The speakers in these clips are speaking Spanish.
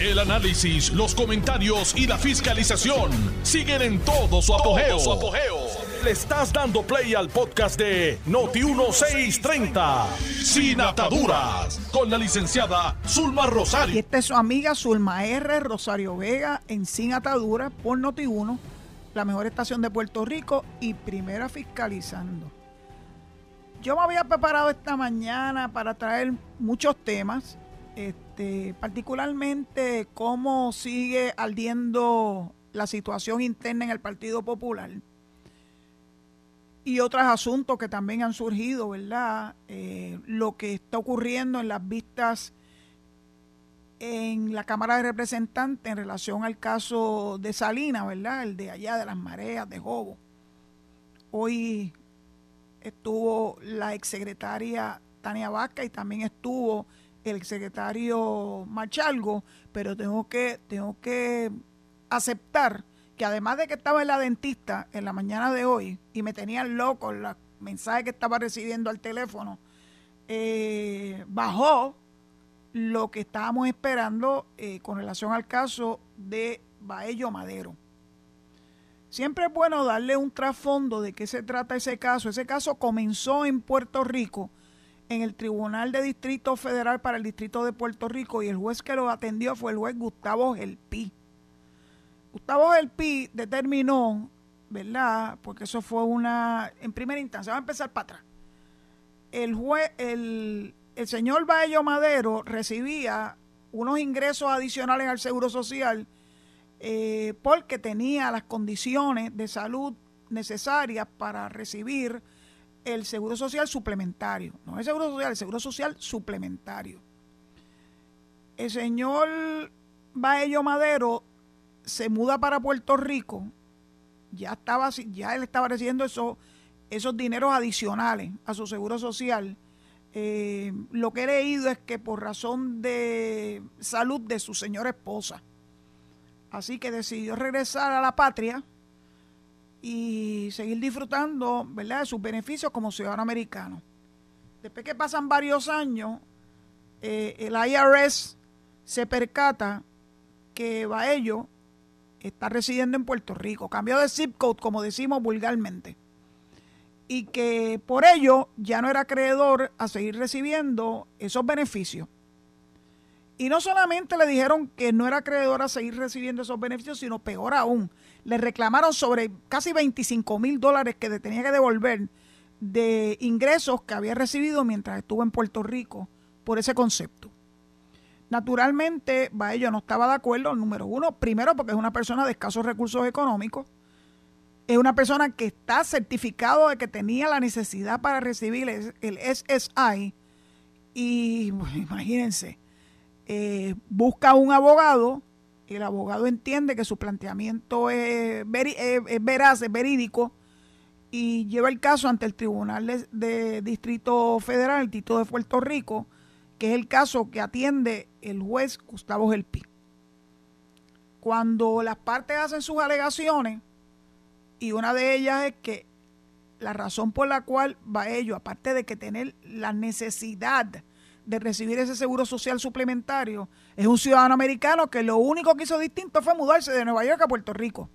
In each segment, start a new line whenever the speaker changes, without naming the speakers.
El análisis, los comentarios y la fiscalización siguen en todo su apogeo. Le estás dando play al podcast de Noti1630, Sin Ataduras, con la licenciada Zulma Rosario.
Y esta es su amiga Zulma R. Rosario Vega en Sin Ataduras por Noti1, la mejor estación de Puerto Rico y primera fiscalizando. Yo me había preparado esta mañana para traer muchos temas, este, particularmente cómo sigue ardiendo la situación interna en el Partido Popular y otros asuntos que también han surgido, ¿verdad? Eh, lo que está ocurriendo en las vistas en la Cámara de Representantes en relación al caso de Salina, ¿verdad? El de allá de las mareas de Jobo. Hoy estuvo la exsecretaria Tania Vaca y también estuvo el exsecretario Machalgo, pero tengo que, tengo que aceptar que además de que estaba en la dentista en la mañana de hoy y me tenían loco los mensajes que estaba recibiendo al teléfono, eh, bajó lo que estábamos esperando eh, con relación al caso de Baello Madero. Siempre es bueno darle un trasfondo de qué se trata ese caso. Ese caso comenzó en Puerto Rico, en el Tribunal de Distrito Federal para el Distrito de Puerto Rico, y el juez que lo atendió fue el juez Gustavo Gelpi. Gustavo Gelpi determinó, ¿verdad? Porque eso fue una, en primera instancia, vamos a empezar para atrás. El juez, el, el señor Baello Madero recibía unos ingresos adicionales al Seguro Social eh, porque tenía las condiciones de salud necesarias para recibir el seguro social suplementario. No el seguro social, el seguro social suplementario. El señor Baello Madero se muda para Puerto Rico. Ya estaba, ya él estaba recibiendo esos, esos dineros adicionales a su seguro social. Eh, lo que he leído es que por razón de salud de su señora esposa Así que decidió regresar a la patria y seguir disfrutando ¿verdad? de sus beneficios como ciudadano americano. Después que pasan varios años, eh, el IRS se percata que Baello está residiendo en Puerto Rico, cambió de zip code, como decimos vulgarmente, y que por ello ya no era acreedor a seguir recibiendo esos beneficios. Y no solamente le dijeron que no era acreedor a seguir recibiendo esos beneficios, sino peor aún, le reclamaron sobre casi 25 mil dólares que tenía que devolver de ingresos que había recibido mientras estuvo en Puerto Rico por ese concepto. Naturalmente, Baello no estaba de acuerdo, número uno, primero porque es una persona de escasos recursos económicos, es una persona que está certificado de que tenía la necesidad para recibir el SSI y imagínense, eh, busca un abogado, el abogado entiende que su planteamiento es, veraz, es verídico, y lleva el caso ante el Tribunal de, Distrito Federal, el Tito de Puerto Rico, que es el caso que atiende el juez Gustavo Gelpi. Cuando las partes hacen sus alegaciones, y una de ellas es que la razón por la cual va ello, aparte de que tener la necesidad de recibir ese seguro social suplementario es un ciudadano americano que lo único que hizo distinto fue mudarse de Nueva York a Puerto Rico.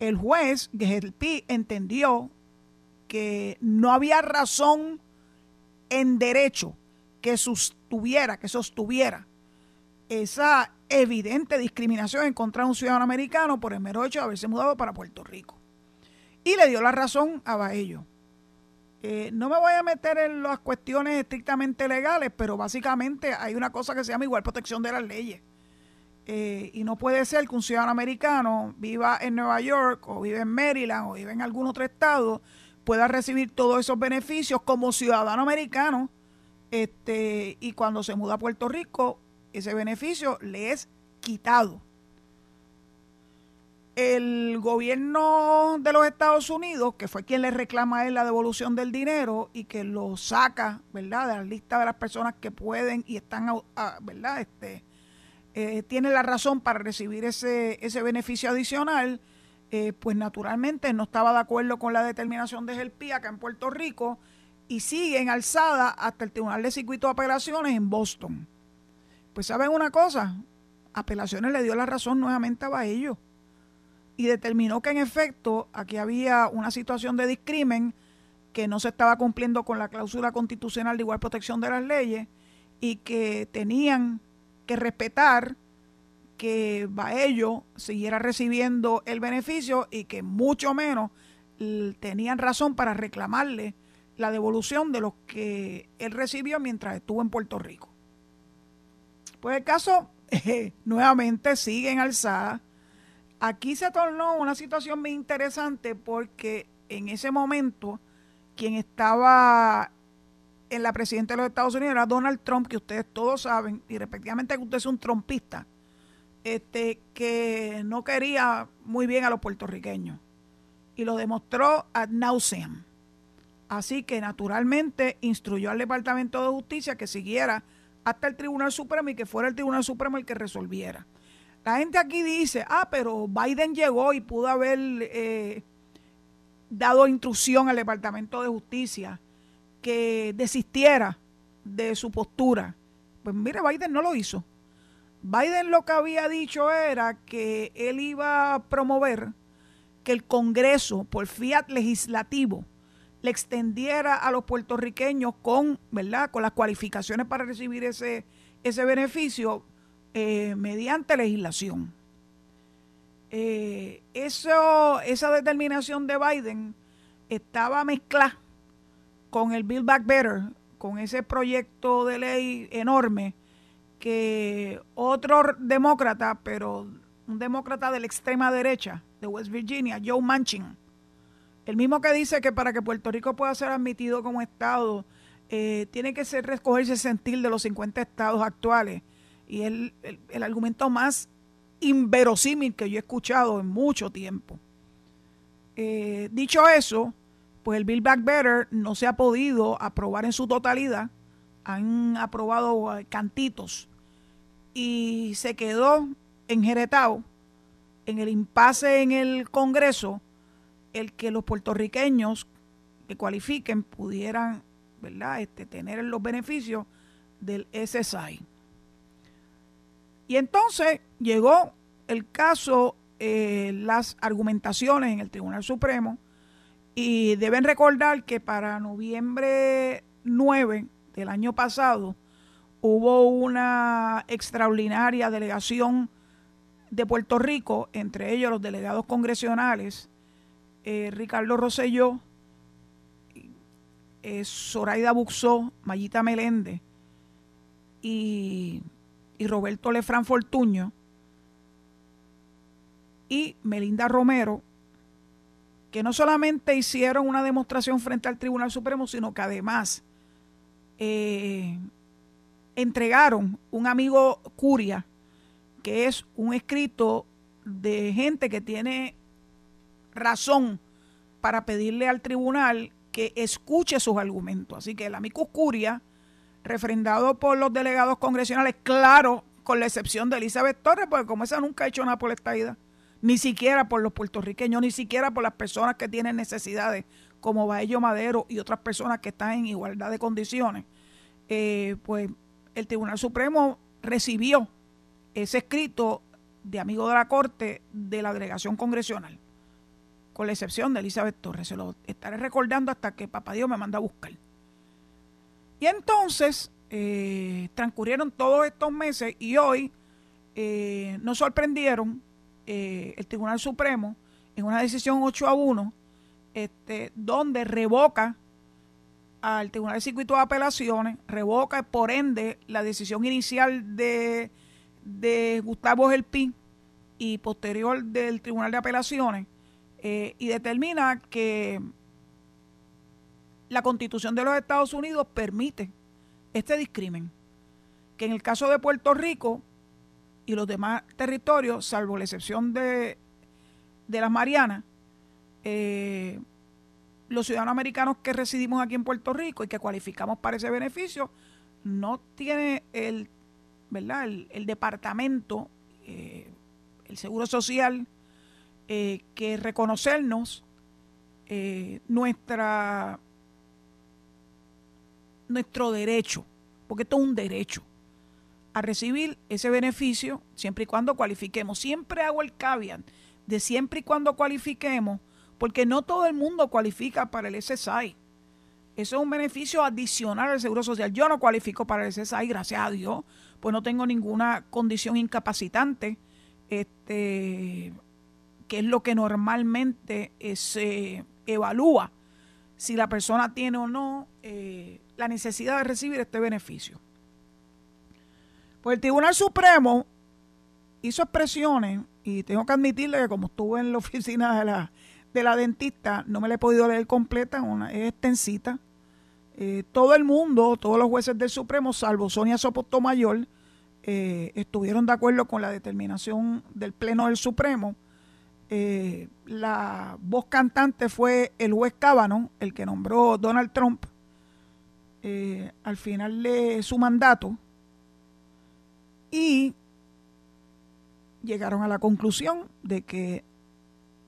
El juez Gelpi entendió que no había razón en derecho que sostuviera, que sostuviera esa evidente discriminación en contra de un ciudadano americano por el mero hecho de haberse mudado para Puerto Rico. Y le dio la razón a Baello. Eh, no me voy a meter en las cuestiones estrictamente legales, pero básicamente hay una cosa que se llama igual protección de las leyes. Eh, y no puede ser que un ciudadano americano viva en Nueva York o vive en Maryland o vive en algún otro estado, pueda recibir todos esos beneficios como ciudadano americano este, y cuando se muda a Puerto Rico, ese beneficio le es quitado el gobierno de los Estados Unidos, que fue quien le reclama a él la devolución del dinero y que lo saca, ¿verdad?, de la lista de las personas que pueden y están, ¿verdad?, este, eh, tiene la razón para recibir ese, ese beneficio adicional, eh, pues naturalmente no estaba de acuerdo con la determinación de GELPI acá en Puerto Rico y sigue en alzada hasta el Tribunal de Circuito de Apelaciones en Boston. Pues saben una cosa, apelaciones le dio la razón nuevamente a Baello y determinó que en efecto aquí había una situación de discrimen que no se estaba cumpliendo con la cláusula constitucional de igual protección de las leyes y que tenían que respetar que Baello siguiera recibiendo el beneficio y que mucho menos tenían razón para reclamarle la devolución de lo que él recibió mientras estuvo en Puerto Rico. Pues el caso nuevamente sigue en alzada. Aquí se tornó una situación muy interesante porque en ese momento quien estaba en la presidencia de los Estados Unidos era Donald Trump, que ustedes todos saben, y respectivamente que usted es un trompista, este, que no quería muy bien a los puertorriqueños. Y lo demostró ad nauseam. Así que naturalmente instruyó al Departamento de Justicia que siguiera hasta el Tribunal Supremo y que fuera el Tribunal Supremo el que resolviera. La gente aquí dice, ah, pero Biden llegó y pudo haber eh, dado instrucción al Departamento de Justicia que desistiera de su postura. Pues mire, Biden no lo hizo. Biden lo que había dicho era que él iba a promover que el Congreso, por fiat legislativo, le extendiera a los puertorriqueños con, ¿verdad? con las cualificaciones para recibir ese, ese beneficio eh, mediante legislación. Eh, eso, esa determinación de Biden estaba mezclada con el Build Back Better, con ese proyecto de ley enorme que otro demócrata, pero un demócrata de la extrema derecha de West Virginia, Joe Manchin, el mismo que dice que para que Puerto Rico pueda ser admitido como Estado, eh, tiene que ser recogerse el sentir de los 50 estados actuales. Y es el, argumento más inverosímil que yo he escuchado en mucho tiempo. Eh, dicho eso, pues el Bill Back Better no se ha podido aprobar en su totalidad. Han aprobado eh, cantitos y se quedó enjeretado en el impasse en el Congreso el que los puertorriqueños que cualifiquen pudieran ¿verdad? Este, tener los beneficios del SSI. Y entonces llegó el caso, eh, las argumentaciones en el Tribunal Supremo, y deben recordar que para noviembre 9 del año pasado hubo una extraordinaria delegación de Puerto Rico, entre ellos los delegados congresionales eh, Ricardo Rosselló, eh, Zoraida Buxó, Mayita Meléndez y, y Roberto Lefran Fortuño y Melinda Romero, que no solamente hicieron una demostración frente al Tribunal Supremo, sino que además eh, entregaron un amigo Curia, que es un escrito de gente que tiene razón para pedirle al tribunal que escuche sus argumentos. Así que el amicus curia, refrendado por los delegados congresionales, claro, con la excepción de Elizabeth Torres, porque como esa nunca ha hecho nada por la estadía, ni siquiera por los puertorriqueños, ni siquiera por las personas que tienen necesidades, como Baello Madero y otras personas que están en igualdad de condiciones, eh, pues el Tribunal Supremo recibió ese escrito de amigo de la Corte de la delegación congresional con la excepción de Elizabeth Torres. Se lo estaré recordando hasta que Papá Dios me manda a buscar. Y entonces eh, transcurrieron todos estos meses y hoy eh, nos sorprendieron eh, el Tribunal Supremo en una decisión 8 a 1, este, donde revoca al Tribunal de Circuito de Apelaciones, revoca por ende la decisión inicial de, de Gustavo Gelpín y posterior del Tribunal de Apelaciones eh, y determina que la constitución de los Estados Unidos permite este discrimen, que en el caso de Puerto Rico y los demás territorios, salvo la excepción de, de las Marianas, eh, los ciudadanos americanos que residimos aquí en Puerto Rico y que cualificamos para ese beneficio, no tiene el, ¿verdad? el, departamento, eh, el Seguro Social, eh, que reconocernos nuestra nuestro derecho, porque esto es un derecho a recibir ese beneficio siempre y cuando cualifiquemos. Siempre hago el caveat de siempre y cuando cualifiquemos, porque no todo el mundo cualifica para el SSI. Eso es un beneficio adicional al Seguro Social. Yo no cualifico para el SSI, gracias a Dios, pues no tengo ninguna condición incapacitante, este, que es lo que normalmente se evalúa si la persona tiene o no eh, la necesidad de recibir este beneficio. Pues el Tribunal Supremo hizo expresiones y tengo que admitirle que como estuve en la oficina de la, de la dentista, no me la he podido leer completa, una, es extensita. Eh, todo el mundo, todos los jueces del Supremo, salvo Sonia Sotomayor, eh, estuvieron de acuerdo con la determinación del Pleno del Supremo. Eh, la voz cantante fue el juez Cábano, el que nombró Donald Trump al final de su mandato y llegaron a la conclusión de que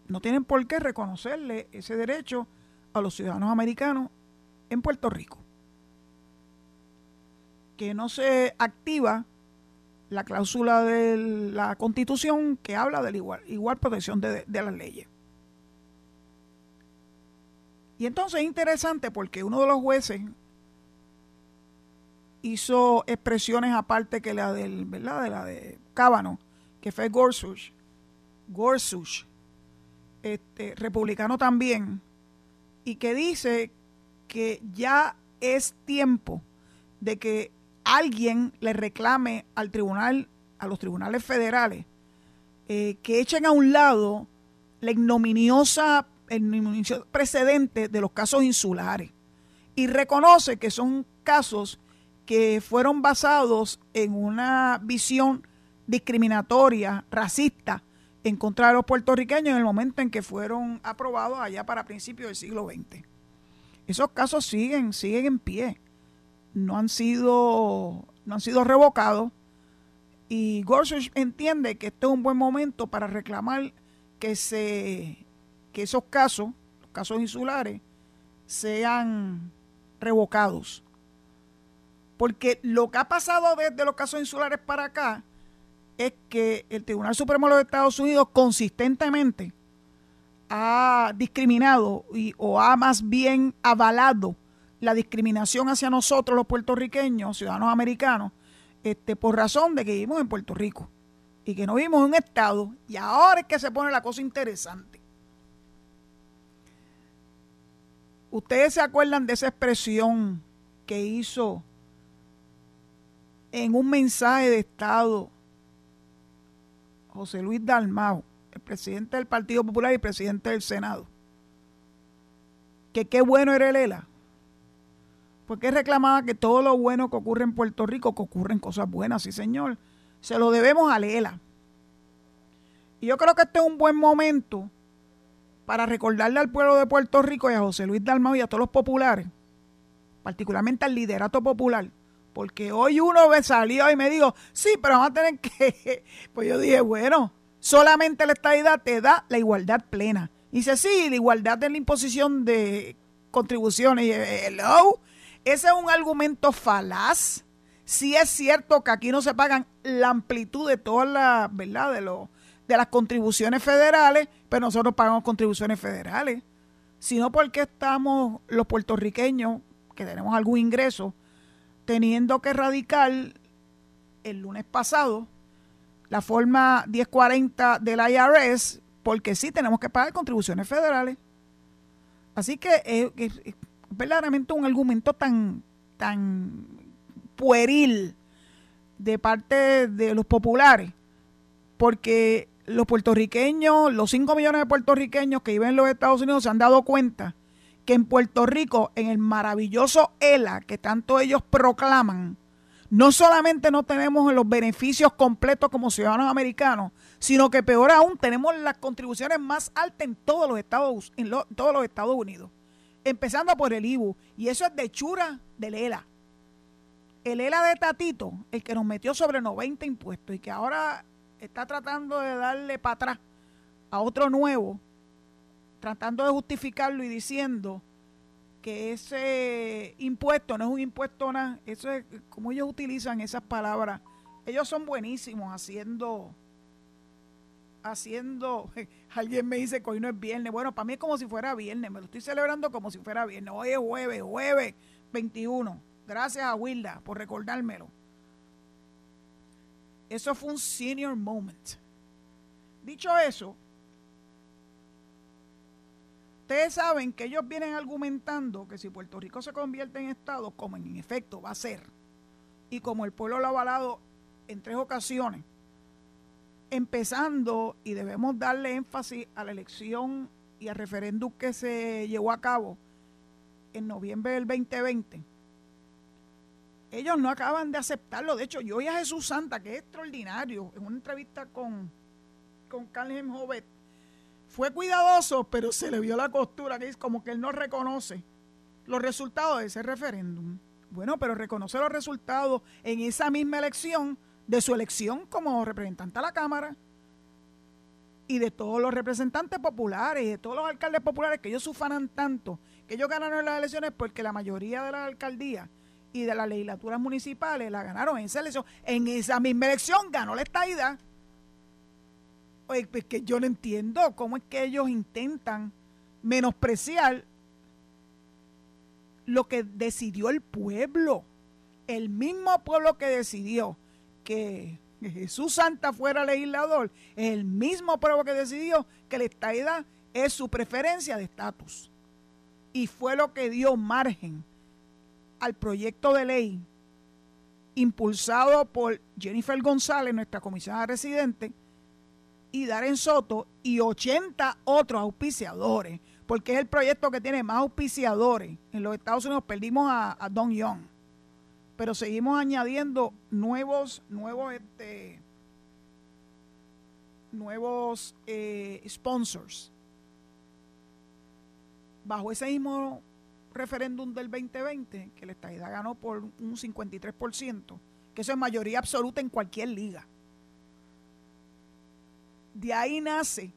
no tienen por qué reconocerle ese derecho a los ciudadanos americanos en Puerto Rico. Que no se activa la cláusula de la constitución que habla de la igual, igual protección de, de las leyes. Y entonces es interesante porque uno de los jueces hizo expresiones aparte que la del, ¿verdad? De la de Cábano, que fue Gorsuch, Gorsuch, este, republicano también, y que dice que ya es tiempo de que alguien le reclame al tribunal, a los tribunales federales, eh, que echen a un lado la ignominiosa el precedente de los casos insulares y reconoce que son casos que fueron basados en una visión discriminatoria, racista, en contra de los puertorriqueños en el momento en que fueron aprobados allá para principios del siglo XX. Esos casos siguen, siguen en pie. No han sido, no han sido revocados. Y Gorsuch entiende que este es un buen momento para reclamar que se que esos casos, los casos insulares, sean revocados. Porque lo que ha pasado desde los casos insulares para acá es que el Tribunal Supremo de los Estados Unidos consistentemente ha discriminado y, o ha más bien avalado la discriminación hacia nosotros los puertorriqueños, ciudadanos americanos, este, por razón de que vivimos en Puerto Rico y que no vivimos en un estado y ahora es que se pone la cosa interesante. Ustedes se acuerdan de esa expresión que hizo en un mensaje de Estado José Luis Dalmao, el presidente del Partido Popular y presidente del Senado, que qué bueno era el ELA, porque reclamaba que todo lo bueno que ocurre en Puerto Rico, que ocurren cosas buenas, sí señor, se lo debemos a Lela. Y yo creo que este es un buen momento para recordarle al pueblo de Puerto Rico y a José Luis Dalmao y a todos los populares, particularmente al liderato popular, porque hoy uno me salió y me dijo, sí, pero vamos a tener que... Pues yo dije, bueno, solamente la estadidad te da la igualdad plena. Y dice, sí, la igualdad en la imposición de contribuciones. Y hello, ese es un argumento falaz. Sí es cierto que aquí no se pagan la amplitud de todas las, ¿verdad? De, de las contribuciones federales, pero nosotros pagamos contribuciones federales. Sino porque estamos los puertorriqueños, que tenemos algún ingreso, teniendo que erradicar el lunes pasado la forma 1040 del IRS, porque sí tenemos que pagar contribuciones federales. Así que es, verdaderamente un argumento tan, tan pueril de parte de los populares, porque los puertorriqueños, los 5 millones de puertorriqueños que viven en los Estados Unidos se han dado cuenta que en Puerto Rico, en el maravilloso ELA que tanto ellos proclaman, no solamente no tenemos los beneficios completos como ciudadanos americanos, sino que peor aún tenemos las contribuciones más altas en todos los Estados, en todos los Estados Unidos, empezando por el IBU, y eso es de chura del ELA. El ELA de Tatito, el que nos metió sobre 90 impuestos y que ahora está tratando de darle para atrás a otro nuevo, tratando de justificarlo y diciendo que ese impuesto no es un impuesto nada, eso es como ellos utilizan esas palabras ellos son buenísimos haciendo haciendo, alguien me dice que hoy no es viernes, bueno, para mí es como si fuera viernes, me lo estoy celebrando como si fuera viernes, hoy es jueves, jueves 21, gracias a Wilda por recordármelo. Eso fue un senior moment. Dicho eso, ustedes saben que ellos vienen argumentando que si Puerto Rico se convierte en Estado, como en efecto va a ser, y como el pueblo lo ha avalado en tres ocasiones, empezando, y debemos darle énfasis a la elección y al referéndum que se llevó a cabo en noviembre del 2020, ellos no acaban de aceptarlo. De hecho, yo oí a Jesús Santa, que es extraordinario, en una entrevista con, con Carlos Jovet, fue cuidadoso, pero se le vio la costura, que es como que él no reconoce los resultados de ese referéndum. Bueno, pero reconoce los resultados en esa misma elección de su elección como representante a la Cámara y de todos los representantes populares y de todos los alcaldes populares que ellos sufanan tanto, que ellos ganaron las elecciones porque la mayoría de las alcaldías y de las legislaturas municipales la ganaron en esa elección. En esa misma elección ganó la estadidad. Oye, pues que yo no entiendo cómo es que ellos intentan menospreciar lo que decidió el pueblo. El mismo pueblo que decidió que Jesús Santa fuera legislador, el mismo pueblo que decidió que la estadidad es su preferencia de estatus. Y fue lo que dio margen al proyecto de ley impulsado por Jennifer González, nuestra comisionada residente, y Darren Soto y 80 otros auspiciadores, porque es el proyecto que tiene más auspiciadores. En los Estados Unidos perdimos a Don Young pero seguimos añadiendo nuevos, nuevos, este, nuevos eh, sponsors. Bajo ese mismo referéndum del 2020, que la estadidad ganó por un 53%, que eso es mayoría absoluta en cualquier liga. De ahí nace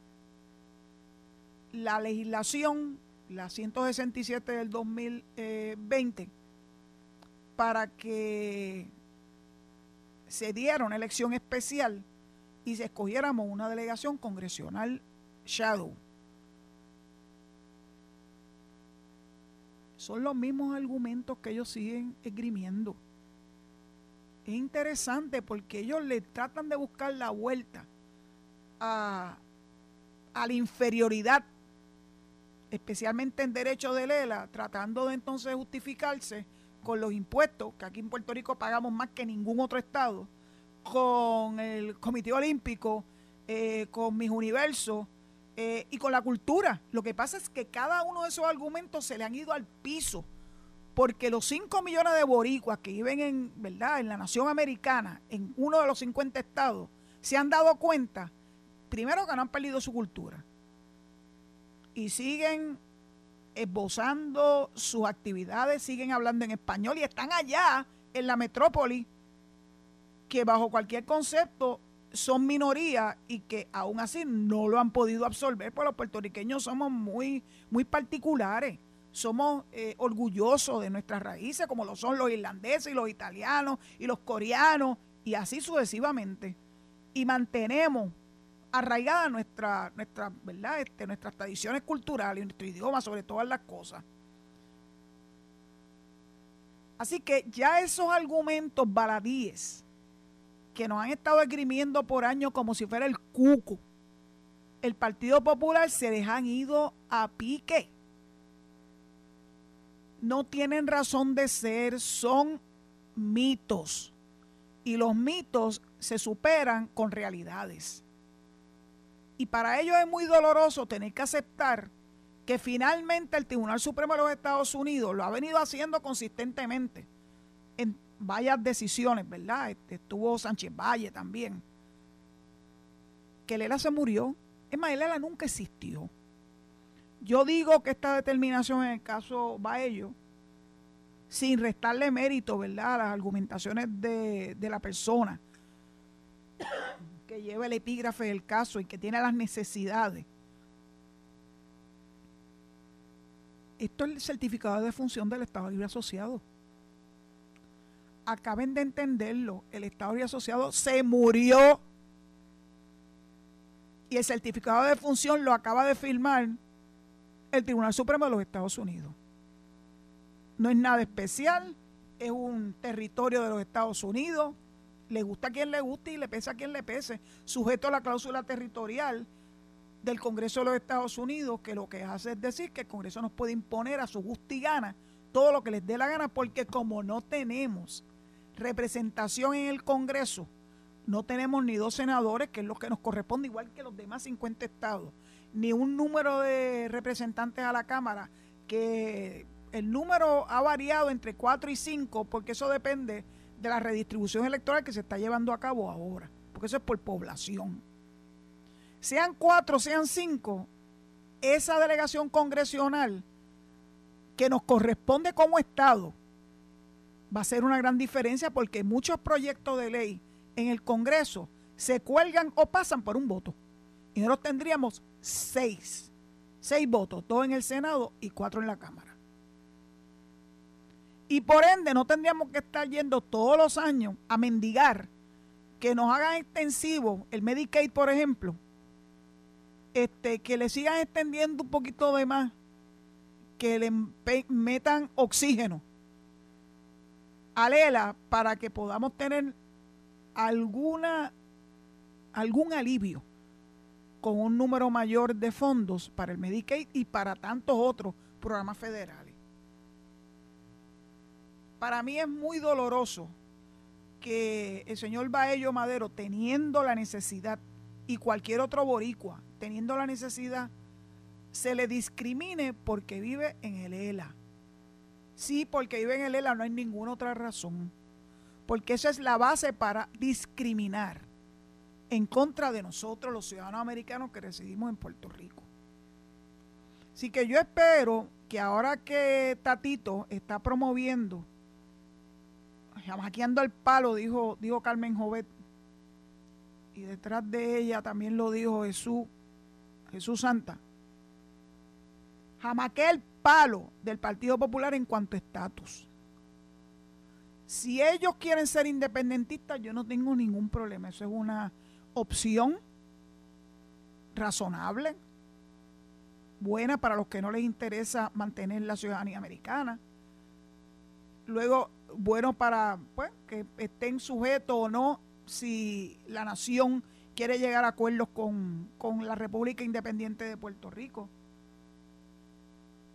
la legislación, la 167 del 2020, para que se diera una elección especial y se escogiéramos una delegación congresional shadow. Son los mismos argumentos que ellos siguen esgrimiendo. Es interesante porque ellos le tratan de buscar la vuelta a, a la inferioridad, especialmente en derecho de Lela, tratando de entonces justificarse con los impuestos, que aquí en Puerto Rico pagamos más que ningún otro estado, con el Comité Olímpico, eh, con mis universos eh, y con la cultura. Lo que pasa es que cada uno de esos argumentos se le han ido al piso, porque los 5 millones de boricuas que viven en, ¿verdad? en la nación americana, en uno de los 50 estados, se han dado cuenta, primero que no han perdido su cultura, y siguen esbozando sus actividades, siguen hablando en español y están allá en la metrópoli, que bajo cualquier concepto son minoría y que aún así no lo han podido absorber, pues los puertorriqueños somos muy, muy particulares, somos eh, orgullosos de nuestras raíces, como lo son los irlandeses y los italianos y los coreanos, y así sucesivamente. Y mantenemos arraigada nuestra, nuestra, ¿verdad? Este, nuestras tradiciones culturales nuestro idioma sobre todas las cosas. Así que ya esos argumentos baladíes que nos han estado esgrimiendo por años como si fuera el cuco, el Partido Popular se dejan ido a pique. No tienen razón de ser, son mitos. Y los mitos se superan con realidades. Y para ellos es muy doloroso tener que aceptar que finalmente el Tribunal Supremo de los Estados Unidos lo ha venido haciendo consistentemente en varias decisiones, ¿verdad? Este, estuvo Sánchez Valle también. Que Lela se murió. Es más, Lela nunca existió. Yo digo que esta determinación en el caso Baello, sin restarle mérito, ¿verdad?, a las argumentaciones de, de la persona que lleva el epígrafe del caso y que tiene las necesidades. Esto es el certificado de función del Estado Libre Asociado. acaben de entenderlo, el Estado y Asociado se murió y el certificado de función lo acaba de firmar el Tribunal Supremo de los Estados Unidos. No es nada especial, es un territorio de los Estados Unidos, le gusta a quien le guste y le pesa a quien le pese, sujeto a la cláusula territorial del Congreso de los Estados Unidos, que lo que hace es decir que el Congreso nos puede imponer a su gusto y gana todo lo que les dé la gana, porque como no tenemos representación en el Congreso, no tenemos ni dos senadores, que es lo que nos corresponde, igual que los demás 50 estados, ni un número de representantes a la Cámara, que el número ha variado entre 4 y 5, porque eso depende de la redistribución electoral que se está llevando a cabo ahora, porque eso es por población. Sean cuatro, sean cinco, esa delegación congresional que nos corresponde como Estado va a ser una gran diferencia porque muchos proyectos de ley en el Congreso se cuelgan o pasan por un voto. Y nosotros tendríamos seis, seis votos, dos en el Senado y cuatro en la Cámara. Y por ende no tendríamos que estar yendo todos los años a mendigar que nos hagan extensivo el Medicaid, por ejemplo, este, que le sigan extendiendo un poquito de más, que le metan oxígeno a Lela para que podamos tener alguna algún alivio con un número mayor de fondos para el Medicaid y para tantos otros programas federales. Para mí es muy doloroso que el señor Baello Madero, teniendo la necesidad, y cualquier otro boricua, teniendo la necesidad, se le discrimine porque vive en el ELA. Sí, porque vive en el ELA, no hay ninguna otra razón. Porque esa es la base para discriminar en contra de nosotros, los ciudadanos americanos que residimos en Puerto Rico. Así que yo espero que ahora que Tatito está promoviendo jamaqueando al palo, dijo, dijo Carmen Jovet, y detrás de ella también lo dijo Jesús, Jesús Santa. Jamaquea el palo del Partido Popular en cuanto a estatus. Si ellos quieren ser independentistas, yo no tengo ningún problema. Eso es una opción razonable, buena para los que no les interesa mantener la ciudadanía americana. Luego, bueno para pues, que estén sujetos o no si la nación quiere llegar a acuerdos con, con la República Independiente de Puerto Rico.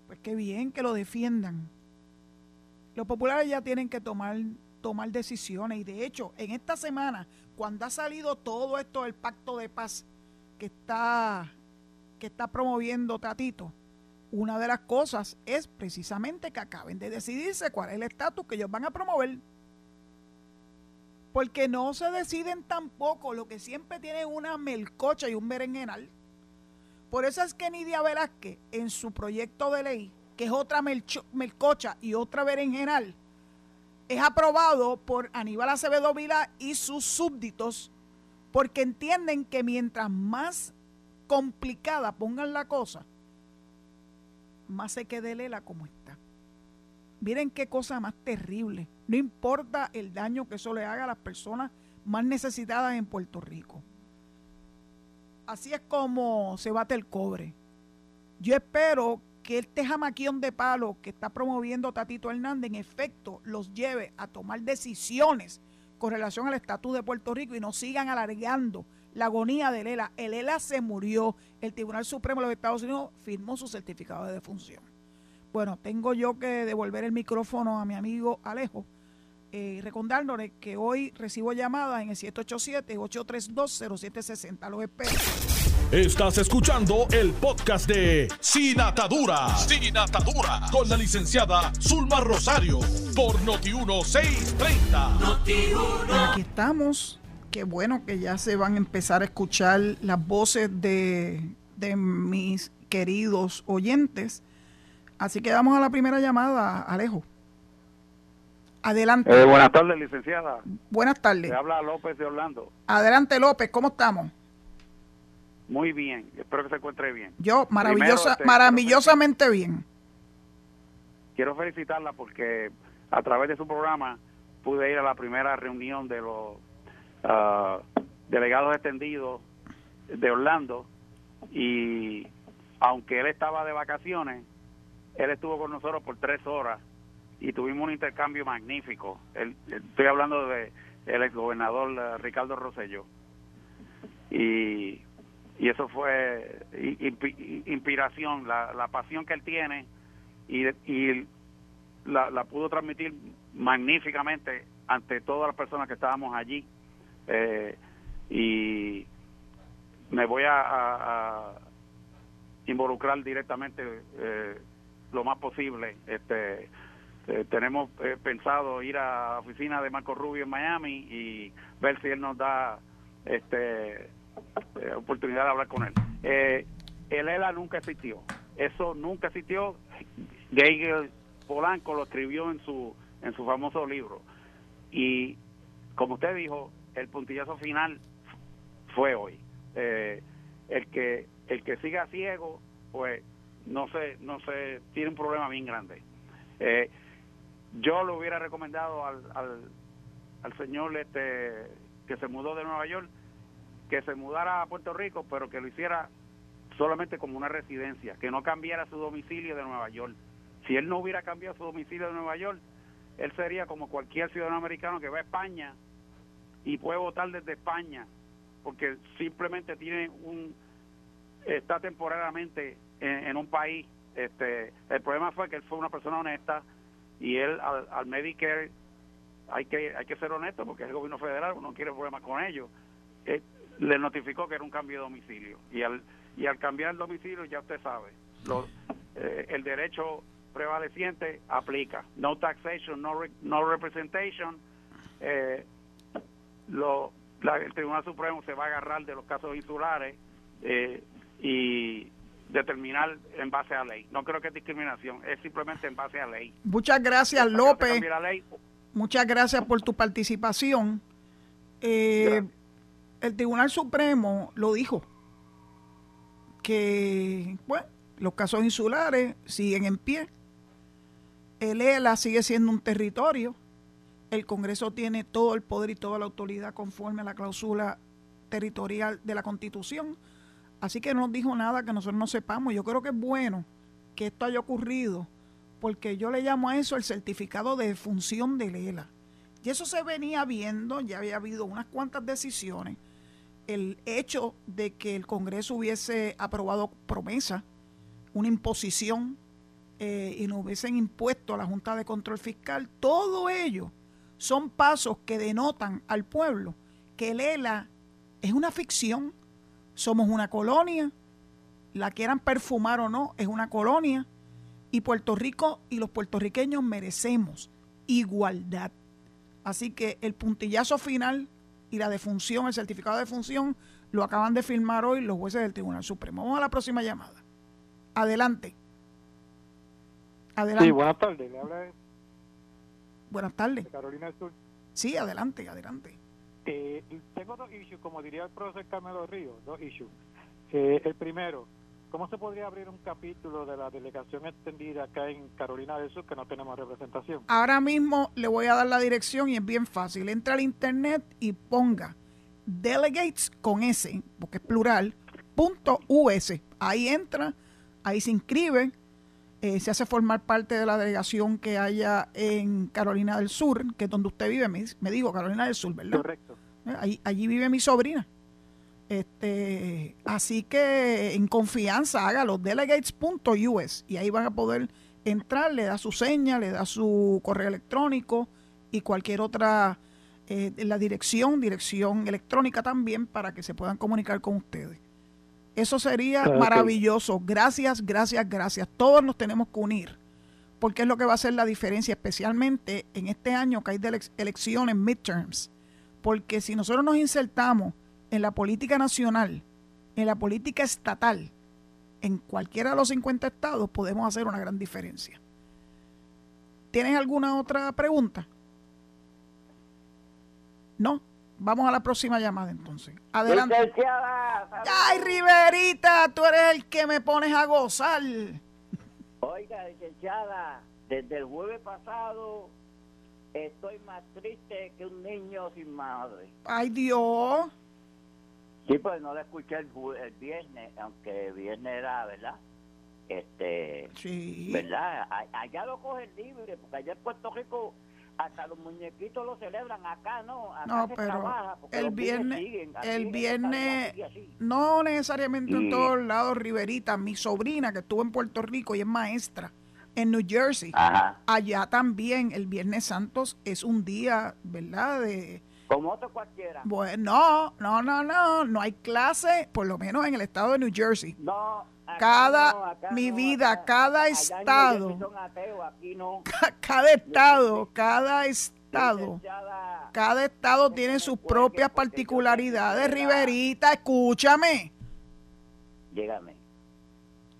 Pues qué bien que lo defiendan. Los populares ya tienen que tomar, tomar decisiones y de hecho en esta semana, cuando ha salido todo esto del pacto de paz que está, que está promoviendo Tatito, una de las cosas es precisamente que acaben de decidirse cuál es el estatus que ellos van a promover. Porque no se deciden tampoco lo que siempre tienen una melcocha y un berenjenal. Por eso es que Nidia Velázquez, en su proyecto de ley, que es otra melcocha y otra berenjenal, es aprobado por Aníbal Acevedo Vila y sus súbditos, porque entienden que mientras más complicada pongan la cosa, más se quede Lela como está. Miren qué cosa más terrible. No importa el daño que eso le haga a las personas más necesitadas en Puerto Rico. Así es como se bate el cobre. Yo espero que este jamaquión de palo que está promoviendo Tatito Hernández en efecto los lleve a tomar decisiones con relación al estatus de Puerto Rico y no sigan alargando la agonía del ELA. El ELA se murió. El Tribunal Supremo de los Estados Unidos firmó su certificado de defunción. Bueno, tengo yo que devolver el micrófono a mi amigo Alejo. Eh, recordándole que hoy recibo llamadas en el 787-832-0760. Los espero.
Estás escuchando el podcast de Sin Atadura. Sin Atadura. Con la licenciada Zulma Rosario. Por Noti1630.
Noti Aquí estamos qué bueno que ya se van a empezar a escuchar las voces de, mis queridos oyentes. Así que vamos a la primera llamada, Alejo. Adelante.
Eh, buenas tardes, licenciada.
Buenas tardes.
Se habla López de Orlando.
Adelante, López, ¿cómo estamos?
Muy bien, espero que se encuentre bien.
Yo, maravillosa, este, maravillosamente bien.
Quiero felicitarla porque a través de su programa pude ir a la primera reunión de los ah, delegados extendidos de Orlando y aunque él estaba de vacaciones, él estuvo con nosotros por tres horas y tuvimos un intercambio magnífico. estoy hablando de el exgobernador gobernador Ricardo Rosello. Y, y eso fue inspiración, la, la pasión que él tiene y, y la, la pudo transmitir magníficamente ante todas las personas que estábamos allí. Eh, y me voy a, involucrar directamente eh, lo más posible. Este, eh, tenemos pensado ir a la oficina de Marco Rubio en Miami y ver si él nos da este oportunidad de hablar con él. el ELA nunca existió. Eso nunca existió. Geigel Polanco lo escribió en su, en su famoso libro. Y como usted dijo, el puntillazo final fue hoy. Eh, el que el que siga ciego, pues no sé, no sé, tiene un problema bien grande. Eh, yo le hubiera recomendado al, al, al señor este que se mudó de Nueva York que se mudara a Puerto Rico, pero que lo hiciera solamente como una residencia, que no cambiara su domicilio de Nueva York. Si él no hubiera cambiado su domicilio de Nueva York, él sería como cualquier ciudadano americano que va a España y puede votar desde España, porque simplemente tiene un está temporariamente en, un país. Este, el problema fue que él fue una persona honesta y él al, Medicare hay que hay que ser honesto porque es el gobierno federal, uno quiere problemas con ellos. Eh, le notificó que era un cambio de domicilio y al y al cambiar el domicilio ya usted sabe, eh, el derecho prevaleciente aplica. No taxation, no, no representation. Eh, lo, el Tribunal Supremo se va a agarrar de los casos insulares eh, y determinar en base a ley. No creo que es discriminación, es simplemente en base a ley.
Muchas gracias, López. Muchas gracias por tu participación. Eh, el Tribunal Supremo lo dijo, que bueno, los casos insulares siguen en pie el ELA sigue siendo un territorio. El Congreso tiene todo el poder y toda la autoridad conforme a la cláusula territorial de la Constitución. Así que no nos dijo nada que nosotros no sepamos. Yo creo que es bueno que esto haya ocurrido porque yo le llamo a eso el certificado de función del ELA. Y eso se venía viendo, ya había habido unas cuantas decisiones. El hecho de que el Congreso hubiese aprobado promesa, una imposición eh, y nos hubiesen impuesto a la Junta de Control Fiscal, todo ello son pasos que denotan al pueblo que el ELA es una ficción, somos una colonia, la quieran perfumar o no, es una colonia, y Puerto Rico y los puertorriqueños merecemos igualdad. Así que el puntillazo final y la defunción, el certificado de defunción, lo acaban de firmar hoy los jueces del Tribunal Supremo. Vamos a la próxima llamada. Adelante.
Adelante. Sí, buenas tardes. Le habla
buenas tardes.
Carolina del Sur.
Sí, adelante, adelante.
Eh, tengo dos issues, como diría el profesor Carmelo Ríos, dos issues. Eh, el primero, ¿cómo se podría abrir un capítulo de la delegación extendida acá en Carolina del Sur que no tenemos representación?
Ahora mismo le voy a dar la dirección y es bien fácil. Entra al internet y ponga delegates con S, porque es plural, punto US. Ahí entra, ahí se inscribe eh, se hace formar parte de la delegación que haya en Carolina del Sur, que es donde usted vive, me, digo Carolina del Sur, ¿verdad?
Correcto.
Eh, allí vive mi sobrina. Este, así que en confianza hágalo, delegates.us y ahí van a poder entrar, le da su seña, le da su correo electrónico y cualquier otra, eh, la dirección, dirección electrónica también para que se puedan comunicar con ustedes. Eso sería maravilloso. Gracias, gracias, gracias. Todos nos tenemos que unir, porque es lo que va a hacer la diferencia, especialmente en este año que hay de elecciones, midterms. Porque si nosotros nos insertamos en la política nacional, en la política estatal, en cualquiera de los 50 estados, podemos hacer una gran diferencia. ¿Tienes alguna otra pregunta? No. Vamos a la próxima llamada entonces. Adelante. Ay, Riverita, tú eres el que me pones a gozar.
Oiga, licenciada, desde el jueves pasado Estoy más triste que un niño sin madre.
Ay, Dios.
Sí, pues no lo escuché el, el viernes, aunque el viernes era, ¿verdad? Este,
sí.
¿verdad? Allá lo cogen libre, porque allá en Puerto Rico hasta los muñequitos lo celebran, acá no, acá
no, pero el viernes, el viernes, no necesariamente en todos lados, Riverita, mi sobrina que estuvo en Puerto Rico y es maestra en New Jersey, allá también el Viernes Santos es un día, ¿verdad? De,
como otro cualquiera.
Bueno, no, no, no, no hay clase, por lo menos en el estado de New Jersey.
No,
cada, mi vida, cada estado, cada estado, cada estado, cada estado tiene sus propias particularidades. Riverita, escúchame.
Dígame.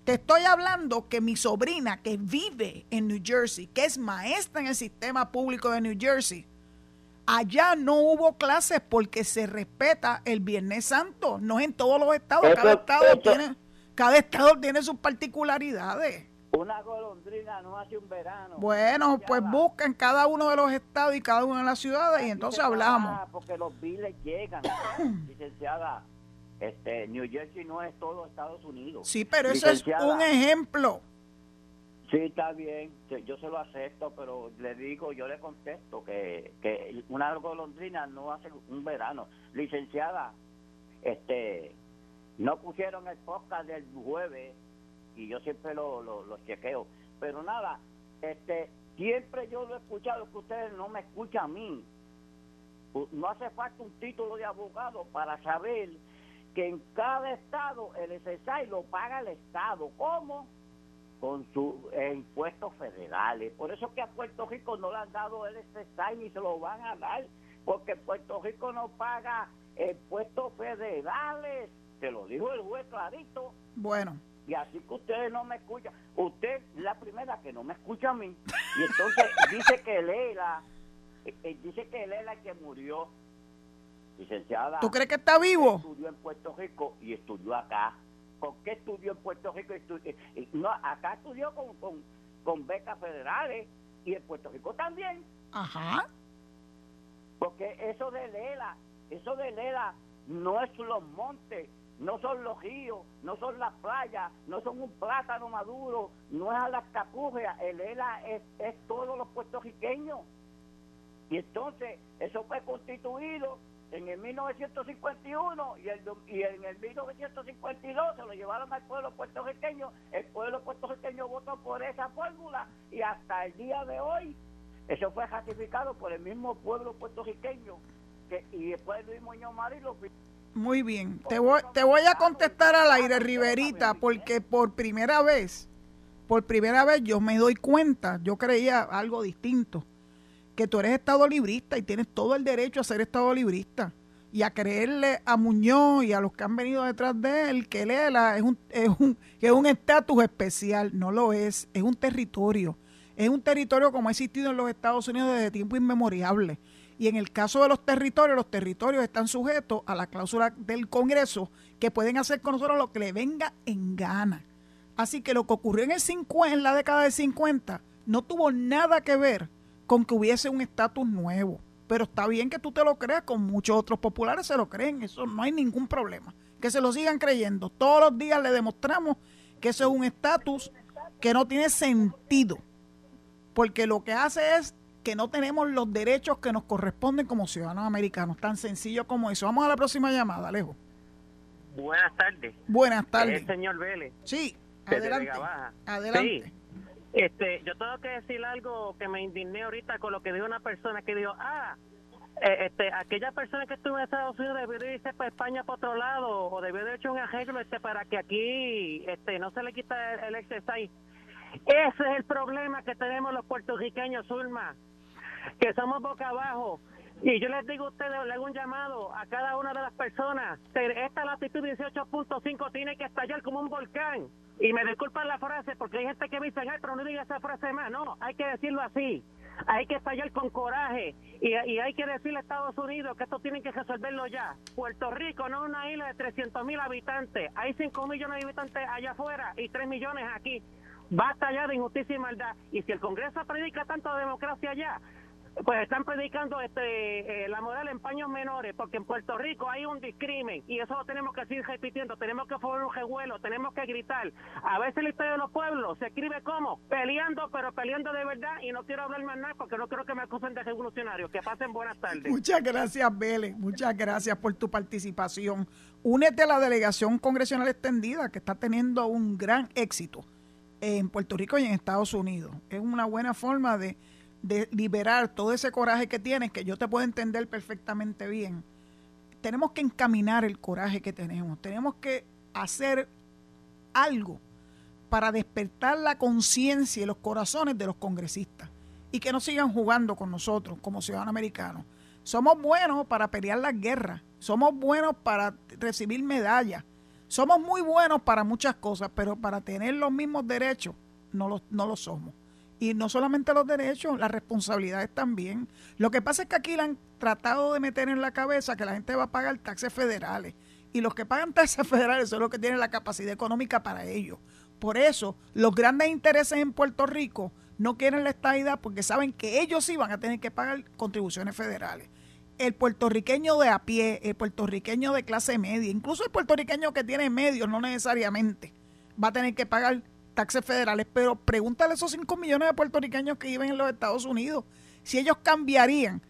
Te estoy hablando que mi sobrina que vive en New Jersey, que es maestra en el sistema público de New Jersey, allá no hubo clases porque se respeta el Viernes Santo, no en todos los estados, cada estado tiene cada estado tiene sus particularidades.
Una golondrina no hace un verano.
Bueno, pues busquen cada uno de los estados y cada una de las ciudades y entonces hablamos.
Porque los biles llegan, licenciada. Este, New Jersey no es todo Estados Unidos.
Sí, pero eso es un ejemplo.
Sí, está bien, yo se lo acepto, pero le digo, yo le contesto que, que una golondrina no hace un verano. Licenciada, este, no pusieron el podcast del jueves y yo siempre lo, lo, chequeo. Pero nada, este siempre yo lo he escuchado que ustedes no me escuchan a mí. No hace falta un título de abogado para saber que en cada estado el SSI lo paga el estado. ¿Cómo? Con sus impuestos federales. Por eso que a Puerto Rico no le han dado el SSI ni se lo van a dar, porque Puerto Rico no paga impuestos federales lo dijo el juez clarito.
Bueno.
Y así que ustedes no me escuchan. Usted es la primera que no me escucha a mí. Y entonces dice que Lela, eh, eh, dice que Lela que murió, licenciada.
¿Tú crees que está vivo?
Estudió en Puerto Rico y estudió acá. ¿Por qué estudió en Puerto Rico? Eh, no, acá estudió con, con, con becas federales y en Puerto Rico también.
Ajá.
Porque eso de Lela, eso de Lela no es los montes, no son los ríos, no son las playas, no son un plátano maduro, no es a las capurrias, el ELA es, es todos los puertorriqueños. Y entonces eso fue constituido en el 1951 y, el, y en el 1952 se lo llevaron al pueblo puertorriqueño, el pueblo puertorriqueño votó por esa fórmula y hasta el día de hoy eso fue ratificado por el mismo pueblo puertorriqueño que, y después Luis Muñoz Marín lo
muy bien. Te voy, te voy a contestar al aire, Riverita, porque por primera vez, por primera vez yo me doy cuenta, yo creía algo distinto, que tú eres estado librista y tienes todo el derecho a ser estado librista y a creerle a Muñoz y a los que han venido detrás de él que Lela es un es un es un estatus especial, no lo es, es un territorio, es un territorio como ha existido en los Estados Unidos desde tiempo inmemoriable y en el caso de los territorios, los territorios están sujetos a la cláusula del Congreso que pueden hacer con nosotros lo que le venga en gana. Así que lo que ocurrió en, el en la década de 50 no tuvo nada que ver con que hubiese un estatus nuevo. Pero está bien que tú te lo creas, con muchos otros populares se lo creen, eso no hay ningún problema. Que se lo sigan creyendo. Todos los días le demostramos que eso es un estatus que no tiene sentido. Porque lo que hace es que no tenemos los derechos que nos corresponden como ciudadanos americanos. Tan sencillo como eso. Vamos a la próxima llamada, Alejo.
Buenas tardes.
Buenas tardes.
El señor Vélez.
Sí, adelante. Adelante.
Este, yo tengo que decir algo que me indigné ahorita con lo que dijo una persona que dijo, ah, eh, este, aquella persona que estuvo en Estados Unidos debió irse para España por otro lado o debió de hecho un arreglo este para que aquí este no se le quita el, el Ese es el problema que tenemos los puertorriqueños, Zulma que somos boca abajo. Y yo les digo a ustedes, le hago un llamado a cada una de las personas. Esta latitud 18.5 tiene que estallar como un volcán. Y me disculpan la frase porque hay gente que me dice, ay, pero no diga esa frase más. No, hay que decirlo así. Hay que estallar con coraje y, hay que decirle a Estados Unidos que esto tienen que resolverlo ya. Puerto Rico no es una isla de 300 mil habitantes. Hay 5 millones de habitantes allá afuera y 3 millones aquí. Basta ya de injusticia y maldad. Y si el Congreso predica tanto democracia allá, pues están predicando este eh, la moral en paños menores, porque en Puerto Rico hay un discrimen y eso lo tenemos que seguir repitiendo, tenemos que formar un revuelo, tenemos que gritar. A veces la historia de los pueblos se escribe como peleando, pero peleando de verdad y no quiero hablar más nada porque no quiero que me acusen de revolucionario. Que pasen buenas tardes.
Muchas gracias, Vélez. Muchas gracias por tu participación. Únete a la delegación congresional extendida que está teniendo un gran éxito en Puerto Rico y en Estados Unidos. Es una buena forma de de liberar todo ese coraje que tienes, que yo te puedo entender perfectamente bien, tenemos que encaminar el coraje que tenemos, tenemos que hacer algo para despertar la conciencia y los corazones de los congresistas y que no sigan jugando con nosotros como ciudadanos americanos. Somos buenos para pelear las guerras, somos buenos para recibir medallas, somos muy buenos para muchas cosas, pero para tener los mismos derechos no lo, no somos. Y no solamente los derechos, las responsabilidades también. Lo que pasa es que aquí le han tratado de meter en la cabeza que la gente va a pagar taxes federales. Y los que pagan taxes federales son los que tienen la capacidad económica para ello. Por eso, los grandes intereses en Puerto Rico no quieren la estadidad porque saben que ellos sí van a tener que pagar contribuciones federales. El puertorriqueño de a pie, el puertorriqueño de clase media, incluso el puertorriqueño que tiene medios, no necesariamente, va a tener que pagar taxes federales, pero pregúntale a esos 5 millones de puertorriqueños que viven en los Estados Unidos si ellos cambiarían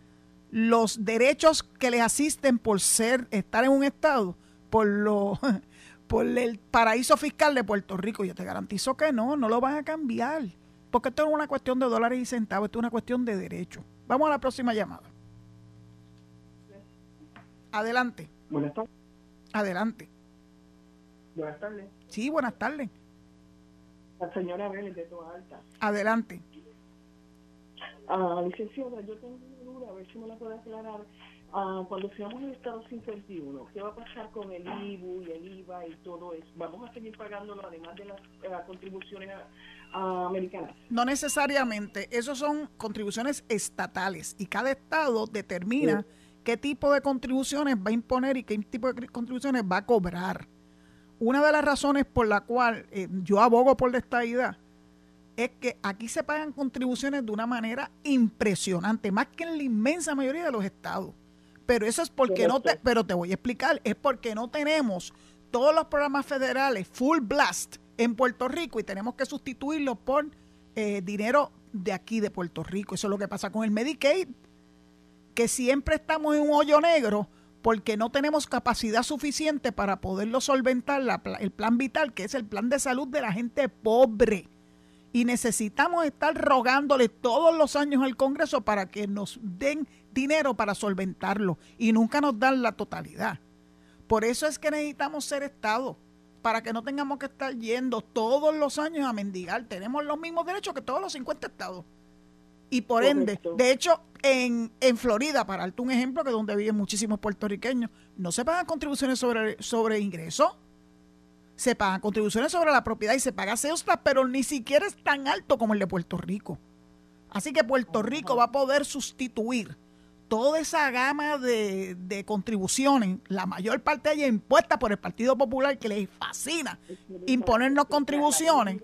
los derechos que les asisten por ser estar en un estado por lo por el paraíso fiscal de Puerto Rico. Yo te garantizo que no, no lo van a cambiar. Porque esto es una cuestión de dólares y centavos, esto es una cuestión de derechos. Vamos a la próxima llamada. Adelante.
Buenas tardes.
Adelante.
Buenas tardes.
Sí, buenas tardes.
La señora Vélez de Toda Alta.
Adelante.
Ah, licenciada, yo tengo una duda, a ver si me la puede aclarar. Ah, cuando seamos el Estado 51, ¿qué va a pasar con el IBU y el IVA y todo eso? ¿Vamos a seguir pagándolo además de las eh, contribuciones americanas?
No necesariamente. Esos son contribuciones estatales y cada estado determina qué tipo de contribuciones va a imponer y qué tipo de contribuciones va a cobrar. Una de las razones por la cual eh, yo abogo por la estadidad es que aquí se pagan contribuciones de una manera impresionante, más que en la inmensa mayoría de los estados. Pero eso es porque no te, pero te voy a explicar, es porque no tenemos todos los programas federales full blast en Puerto Rico y tenemos que sustituirlos por eh, dinero de aquí de Puerto Rico. Eso es lo que pasa con el Medicaid, que siempre estamos en un hoyo negro porque no tenemos capacidad suficiente para poderlo solventar el plan vital, que es el plan de salud de la gente pobre. Y necesitamos estar rogándole todos los años al Congreso para que nos den dinero para solventarlo y nunca nos dan la totalidad. Por eso es que necesitamos ser Estado, para que no tengamos que estar yendo todos los años a mendigar. Tenemos los mismos derechos que todos los 50 estados. Y por ende, de hecho, en, en Florida, para darte un ejemplo, que es donde viven muchísimos puertorriqueños, no se pagan contribuciones sobre, sobre ingresos, se pagan contribuciones sobre la propiedad y se paga cesta, pero ni siquiera es tan alto como el de Puerto Rico. Así que Puerto Rico va a poder sustituir toda esa gama de, de contribuciones, la mayor parte de ellas impuestas por el Partido Popular, que les fascina imponernos contribuciones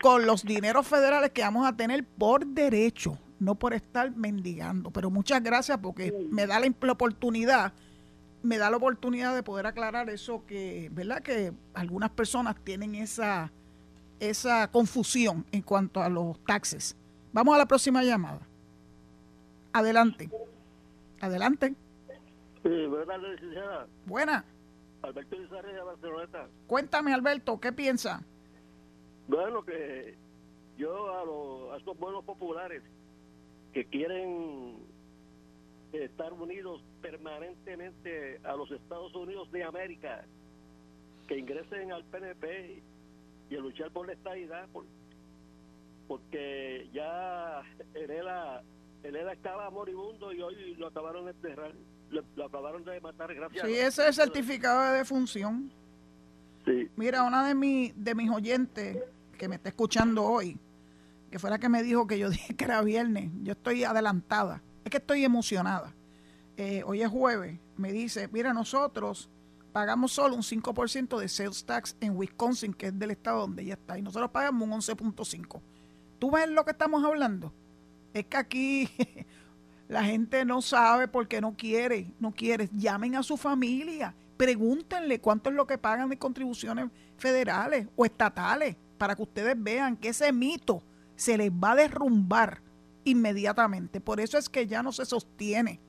con los dineros federales que vamos a tener por derecho, no por estar mendigando. Pero muchas gracias porque me da la, oportunidad, me da la oportunidad de poder aclarar eso que, ¿verdad? Que algunas personas tienen esa, esa confusión en cuanto a los taxes. Vamos a la próxima llamada. Adelante. Adelante.
Sí, buenas licenciada.
Buena.
Alberto de Barcelona.
Cuéntame, Alberto, ¿qué piensa?
Bueno, que yo a, los, a estos buenos populares que quieren estar unidos permanentemente a los Estados Unidos de América, que ingresen al PNP y a luchar por la estabilidad, porque ya Herela estaba moribundo y hoy lo acabaron de enterrar, lo, acabaron de matar gracias
Sí, ese es el certificado de defunción.
Sí.
Mira, una de, mi, de mis oyentes que me está escuchando hoy, que fuera que me dijo que yo dije que era viernes, yo estoy adelantada, es que estoy emocionada. Eh, hoy es jueves, me dice, mira, nosotros pagamos solo un 5% de sales tax en Wisconsin, que es del estado donde ella está, y nosotros pagamos un 11.5%. ¿Tú ves lo que estamos hablando? Es que aquí la gente no sabe porque no quiere, no quiere. Llamen a su familia, pregúntenle cuánto es lo que pagan de contribuciones federales o estatales para que ustedes vean que ese mito se les va a derrumbar inmediatamente. Por eso es que ya no se sostiene,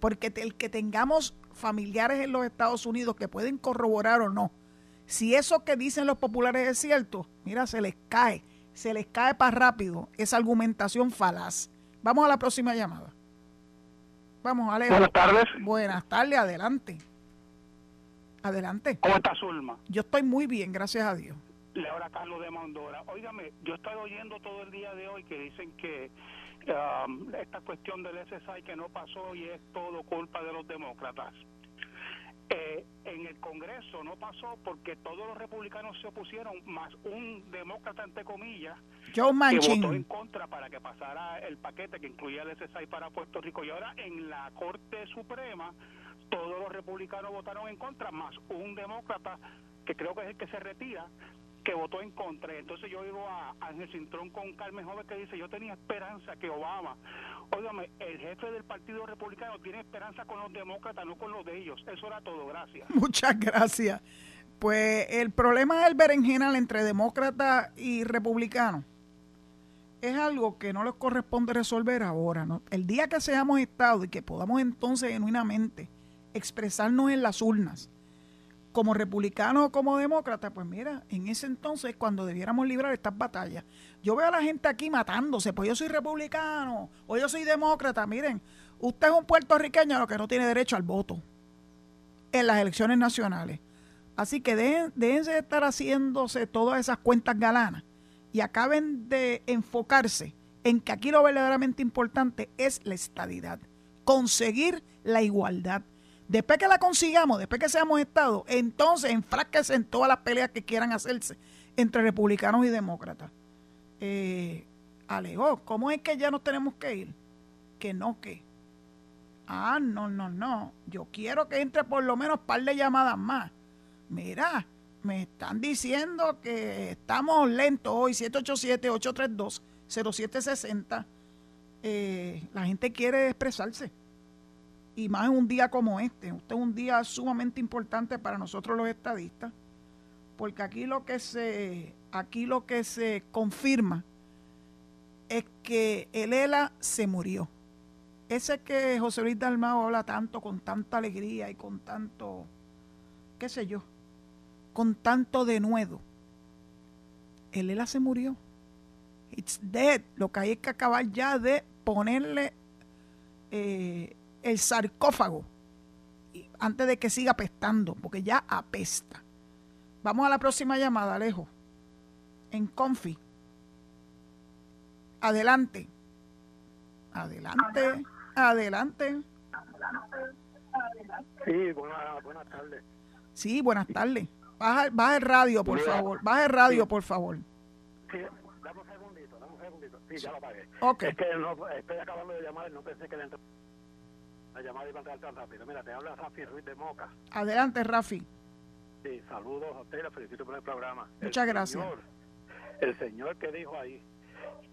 porque el que tengamos familiares en los Estados Unidos que pueden corroborar o no, si eso que dicen los populares es cierto, mira, se les cae, se les cae para rápido esa argumentación falaz. Vamos a la próxima llamada. Vamos, Alejo.
Buenas tardes.
Buenas tardes, adelante. Adelante.
¿Cómo está Zulma?
Yo estoy muy bien, gracias a Dios.
Le habla Carlos de Mondora. Óigame, yo estoy oyendo todo el día de hoy que dicen que um, esta cuestión del SSI que no pasó y es todo culpa de los demócratas. Eh, en el Congreso no pasó porque todos los republicanos se opusieron, más un demócrata, entre comillas,
Joe
que votó en contra para que pasara el paquete que incluía el SSI para Puerto Rico. Y ahora en la Corte Suprema todos los republicanos votaron en contra, más un demócrata, que creo que es el que se retira, que votó en contra. Entonces yo oigo a Ángel Cintrón con Carmen Joven que dice, yo tenía esperanza que Obama, óigame, el jefe del Partido Republicano tiene esperanza con los demócratas, no con los de ellos. Eso era todo, gracias.
Muchas gracias. Pues el problema del berenjenal entre demócratas y republicanos es algo que no les corresponde resolver ahora. El día que seamos Estado y que podamos entonces genuinamente expresarnos en las urnas, como republicanos o como demócratas, pues mira, en ese entonces cuando debiéramos librar estas batallas. Yo veo a la gente aquí matándose, pues yo soy republicano o yo soy demócrata. Miren, usted es un puertorriqueño lo que no tiene derecho al voto en las elecciones nacionales. Así que dejen, déjense de estar haciéndose todas esas cuentas galanas y acaben de enfocarse en que aquí lo verdaderamente importante es la estadidad, conseguir la igualdad. Después que la consigamos, después que seamos Estado, entonces enfrásquense en todas las peleas que quieran hacerse entre republicanos y demócratas. Eh, alegó, ¿cómo es que ya nos tenemos que ir? Que no, que. Ah, no, no, no. Yo quiero que entre por lo menos un par de llamadas más. Mira, me están diciendo que estamos lentos hoy, 787-832-0760. Eh, la gente quiere expresarse. Y más en un día como este. Este es un día sumamente importante para nosotros los estadistas. Porque aquí lo que se, aquí lo que se confirma es que el ELA se murió. Ese que José Luis Dalmao habla tanto, con tanta alegría y con tanto, qué sé yo, con tanto denuedo. El ELA se murió. It's dead. Lo que hay es que acabar ya de ponerle eh, el sarcófago antes de que siga apestando, porque ya apesta. Vamos a la próxima llamada, Alejo. En Confi. Adelante. Adelante. Adelante.
Sí, buenas buenas tardes.
Sí, buenas tardes. Baja, baja el radio, por favor. Baja el radio, por favor.
Sí, dame un segundito, dame un segundito. Sí, ya lo pagué.
Ok.
Es que no, estoy acabando de llamar no pensé que la, entre- la llamada iba a entrar tan rápido. Mira, te habla Rafi Ruiz de Moca.
Adelante, Rafi.
Sí, saludos a usted y la felicito por el programa. El
Muchas gracias.
señor- el señor que dijo ahí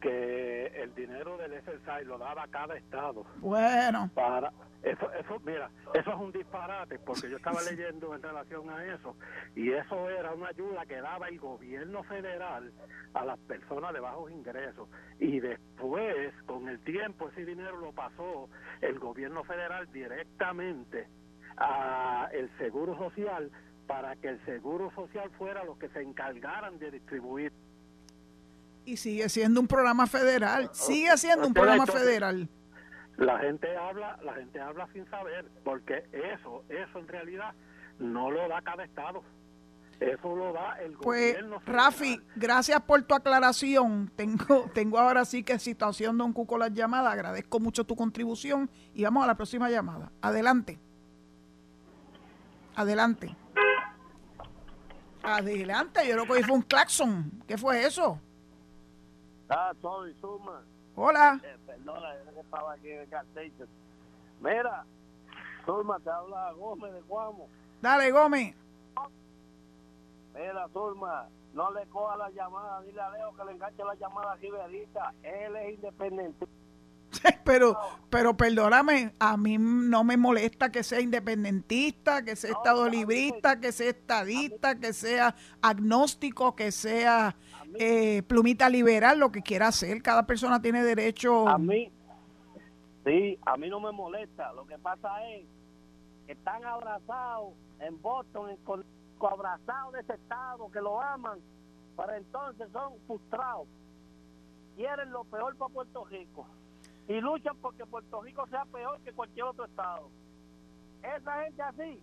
que el dinero del SSI lo daba cada estado.
Bueno,
para eso eso mira eso es un disparate porque yo estaba leyendo en relación a eso y eso era una ayuda que daba el gobierno federal a las personas de bajos ingresos. Y después con el tiempo ese dinero lo pasó el gobierno federal directamente a el seguro social para que el seguro social fuera los que se encargaran de distribuir
y sigue siendo un programa federal. Sigue siendo un programa federal.
la gente habla la gente habla sin saber porque eso eso en realidad no lo da cada estado eso lo da el
Pues,
gobierno federal.
Rafi, gracias por tu aclaración. Tengo, tengo ahora sí que situación Don Cuco las llamadas. Agradezco mucho tu contribución y vamos a la próxima llamada. Adelante. Adelante. Adelante. Yo lo que fue un claxon. ¿Qué fue eso?
Ah, soy Suma.
Hola.
Eh, perdona, yo que estaba aquí en el gas station. Mira, Zulma, te habla Gómez de Guamo.
Dale, Gómez.
Mira, Zulma, no le coja la llamada. Dile a Leo que le enganche la llamada a Riverita. Él es independiente.
pero, pero perdóname, a mí no me molesta que sea independentista, que sea estado librista, que sea estadista, que sea agnóstico, que sea eh, plumita liberal, lo que quiera hacer. Cada persona tiene derecho.
A mí, sí, a mí no me molesta. Lo que pasa es que están abrazados en Boston, en Connecticut, abrazados de ese estado, que lo aman, pero entonces son frustrados. Quieren lo peor para Puerto Rico y luchan porque Puerto Rico sea peor que cualquier otro estado. Esa gente así,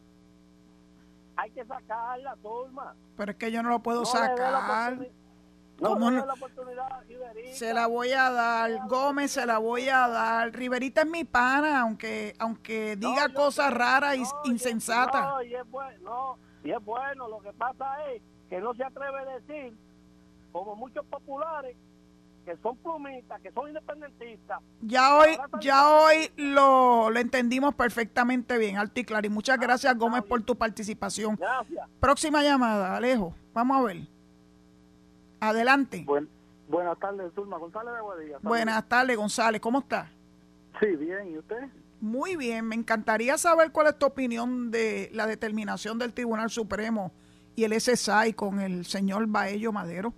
hay que sacarla, turma.
Pero es que yo no lo puedo
No
sacar.
No
¿Cómo
le
no?
dé la oportunidad.
Se la voy a dar, Gómez se la voy a dar. Riverita es mi pana, aunque aunque diga
yo
cosas raras
no, es-
insensatas.
No, y es bueno, no, y es bueno. Lo que pasa es que no se atreve a decir, como muchos populares, que son plumistas, que son independentistas.
Ya hoy, ya hoy lo, lo entendimos perfectamente bien, alto y claro. Y muchas gracias, Gómez, por tu participación.
Gracias.
Próxima llamada, Alejo. Vamos a ver. Adelante.
buenas tardes, Zulma González de Guadilla.
Buenas tardes, González. ¿Cómo está?
Sí, bien, ¿y usted?
Muy bien. Me encantaría saber cuál es tu opinión de la determinación del Tribunal Supremo y el SSI con el señor Baello Madero.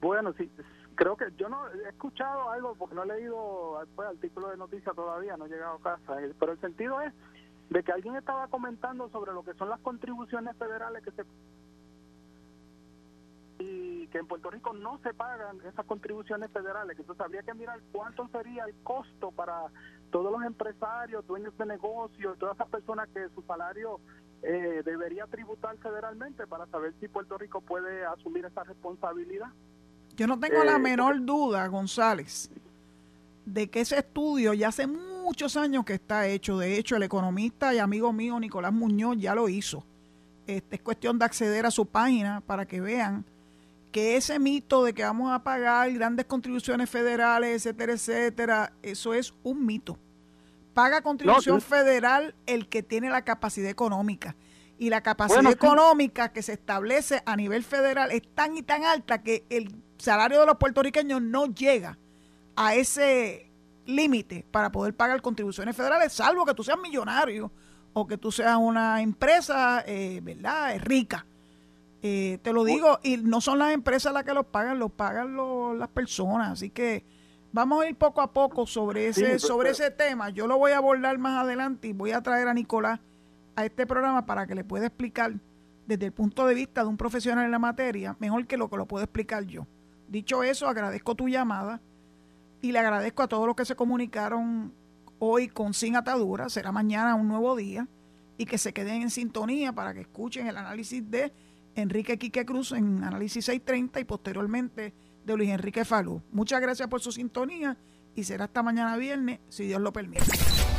Bueno, sí, creo que yo no he escuchado algo porque no he leído pues, artículo de noticias todavía, no he llegado a casa, eh, pero el sentido es de que alguien estaba comentando sobre lo que son las contribuciones federales que se y que en Puerto Rico no se pagan esas contribuciones federales, que entonces habría que mirar cuánto sería el costo para todos los empresarios, dueños de negocios, todas esas personas que su salario eh, debería tributar federalmente para saber si Puerto Rico puede asumir esa responsabilidad.
Yo no tengo la
Eh,
menor duda, González, de que ese estudio ya hace muchos años que está hecho. De hecho, el economista y amigo mío Nicolás Muñoz ya lo hizo. Este, es cuestión de acceder a su página para que vean que ese mito de que vamos a pagar grandes contribuciones federales, etcétera, etcétera, eso es un mito. Paga contribución
No, sí.
federal el que tiene la capacidad económica. Y la capacidad
Bueno, sí.
económica que se establece a nivel federal es tan y tan alta que el salario de los puertorriqueños no llega a ese límite para poder pagar contribuciones federales, salvo que tú seas millonario o que tú seas una empresa, eh, ¿verdad?, rica. Eh, te lo digo, y no son las empresas las que los pagan, los pagan los- las personas. Así que vamos a ir poco a poco sobre ese,
Sí, pero-
sobre
pero-
ese tema. Yo lo voy a abordar más adelante y voy a traer a Nicolás a este programa para que le pueda explicar desde el punto de vista de un profesional en la materia, mejor que lo que lo puedo explicar yo. Dicho eso, agradezco tu llamada y le agradezco a todos los que se comunicaron hoy con Sin Atadura. Será mañana un nuevo día y que se queden en sintonía para que escuchen el análisis de Enrique Quique Cruz en Análisis 630 y posteriormente de Luis Enrique Falú. Muchas gracias por su sintonía y será hasta mañana viernes, si Dios lo permite.